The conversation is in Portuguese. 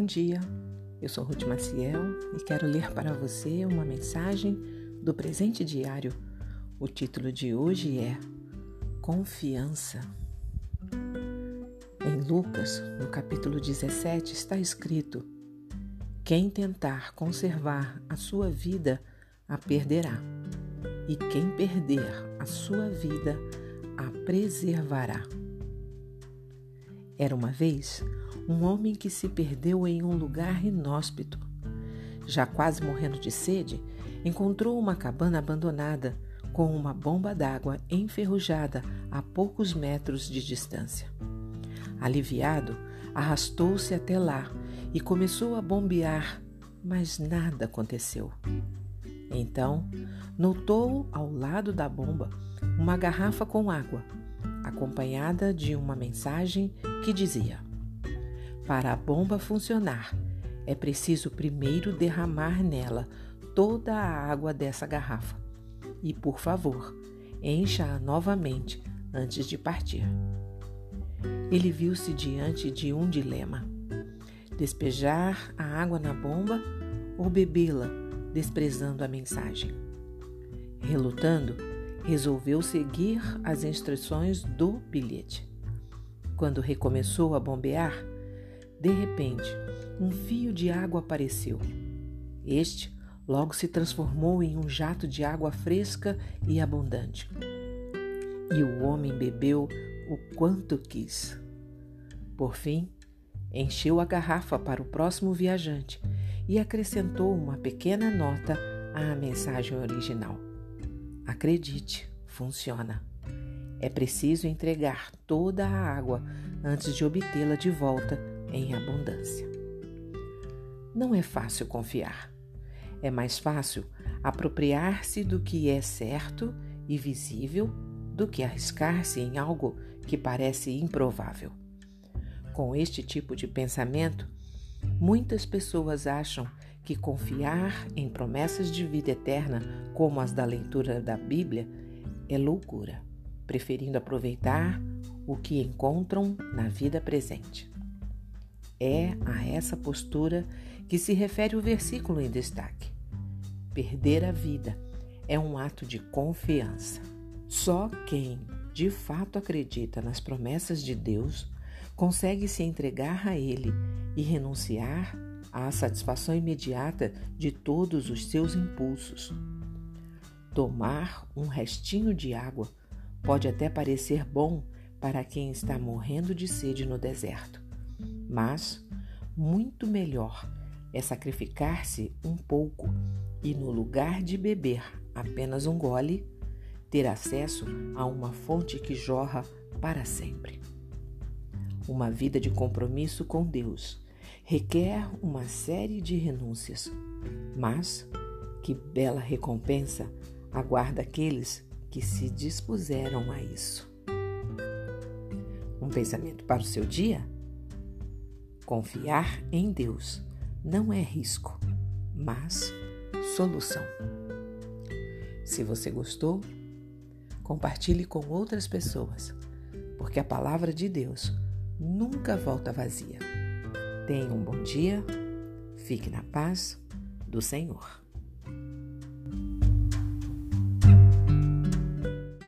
dia. Eu sou Ruth Maciel e quero ler para você uma mensagem do presente diário. O título de hoje é Confiança. Em Lucas, no capítulo 17, está escrito: Quem tentar conservar a sua vida, a perderá, e quem perder a sua vida, a preservará. Era uma vez um homem que se perdeu em um lugar inóspito. Já quase morrendo de sede, encontrou uma cabana abandonada com uma bomba d'água enferrujada a poucos metros de distância. Aliviado, arrastou-se até lá e começou a bombear, mas nada aconteceu. Então, notou ao lado da bomba uma garrafa com água, acompanhada de uma mensagem que dizia: para a bomba funcionar, é preciso primeiro derramar nela toda a água dessa garrafa. E, por favor, encha-a novamente antes de partir. Ele viu-se diante de um dilema: despejar a água na bomba ou bebê-la, desprezando a mensagem. Relutando, resolveu seguir as instruções do bilhete. Quando recomeçou a bombear, de repente, um fio de água apareceu. Este logo se transformou em um jato de água fresca e abundante. E o homem bebeu o quanto quis. Por fim, encheu a garrafa para o próximo viajante e acrescentou uma pequena nota à mensagem original. Acredite, funciona. É preciso entregar toda a água antes de obtê-la de volta em abundância. Não é fácil confiar. É mais fácil apropriar-se do que é certo e visível do que arriscar-se em algo que parece improvável. Com este tipo de pensamento, muitas pessoas acham que confiar em promessas de vida eterna, como as da leitura da Bíblia, é loucura, preferindo aproveitar o que encontram na vida presente. É a essa postura que se refere o versículo em destaque. Perder a vida é um ato de confiança. Só quem de fato acredita nas promessas de Deus consegue se entregar a Ele e renunciar à satisfação imediata de todos os seus impulsos. Tomar um restinho de água pode até parecer bom para quem está morrendo de sede no deserto. Mas muito melhor é sacrificar-se um pouco e, no lugar de beber apenas um gole, ter acesso a uma fonte que jorra para sempre. Uma vida de compromisso com Deus requer uma série de renúncias, mas que bela recompensa aguarda aqueles que se dispuseram a isso. Um pensamento para o seu dia? Confiar em Deus não é risco, mas solução. Se você gostou, compartilhe com outras pessoas, porque a palavra de Deus nunca volta vazia. Tenha um bom dia, fique na paz do Senhor.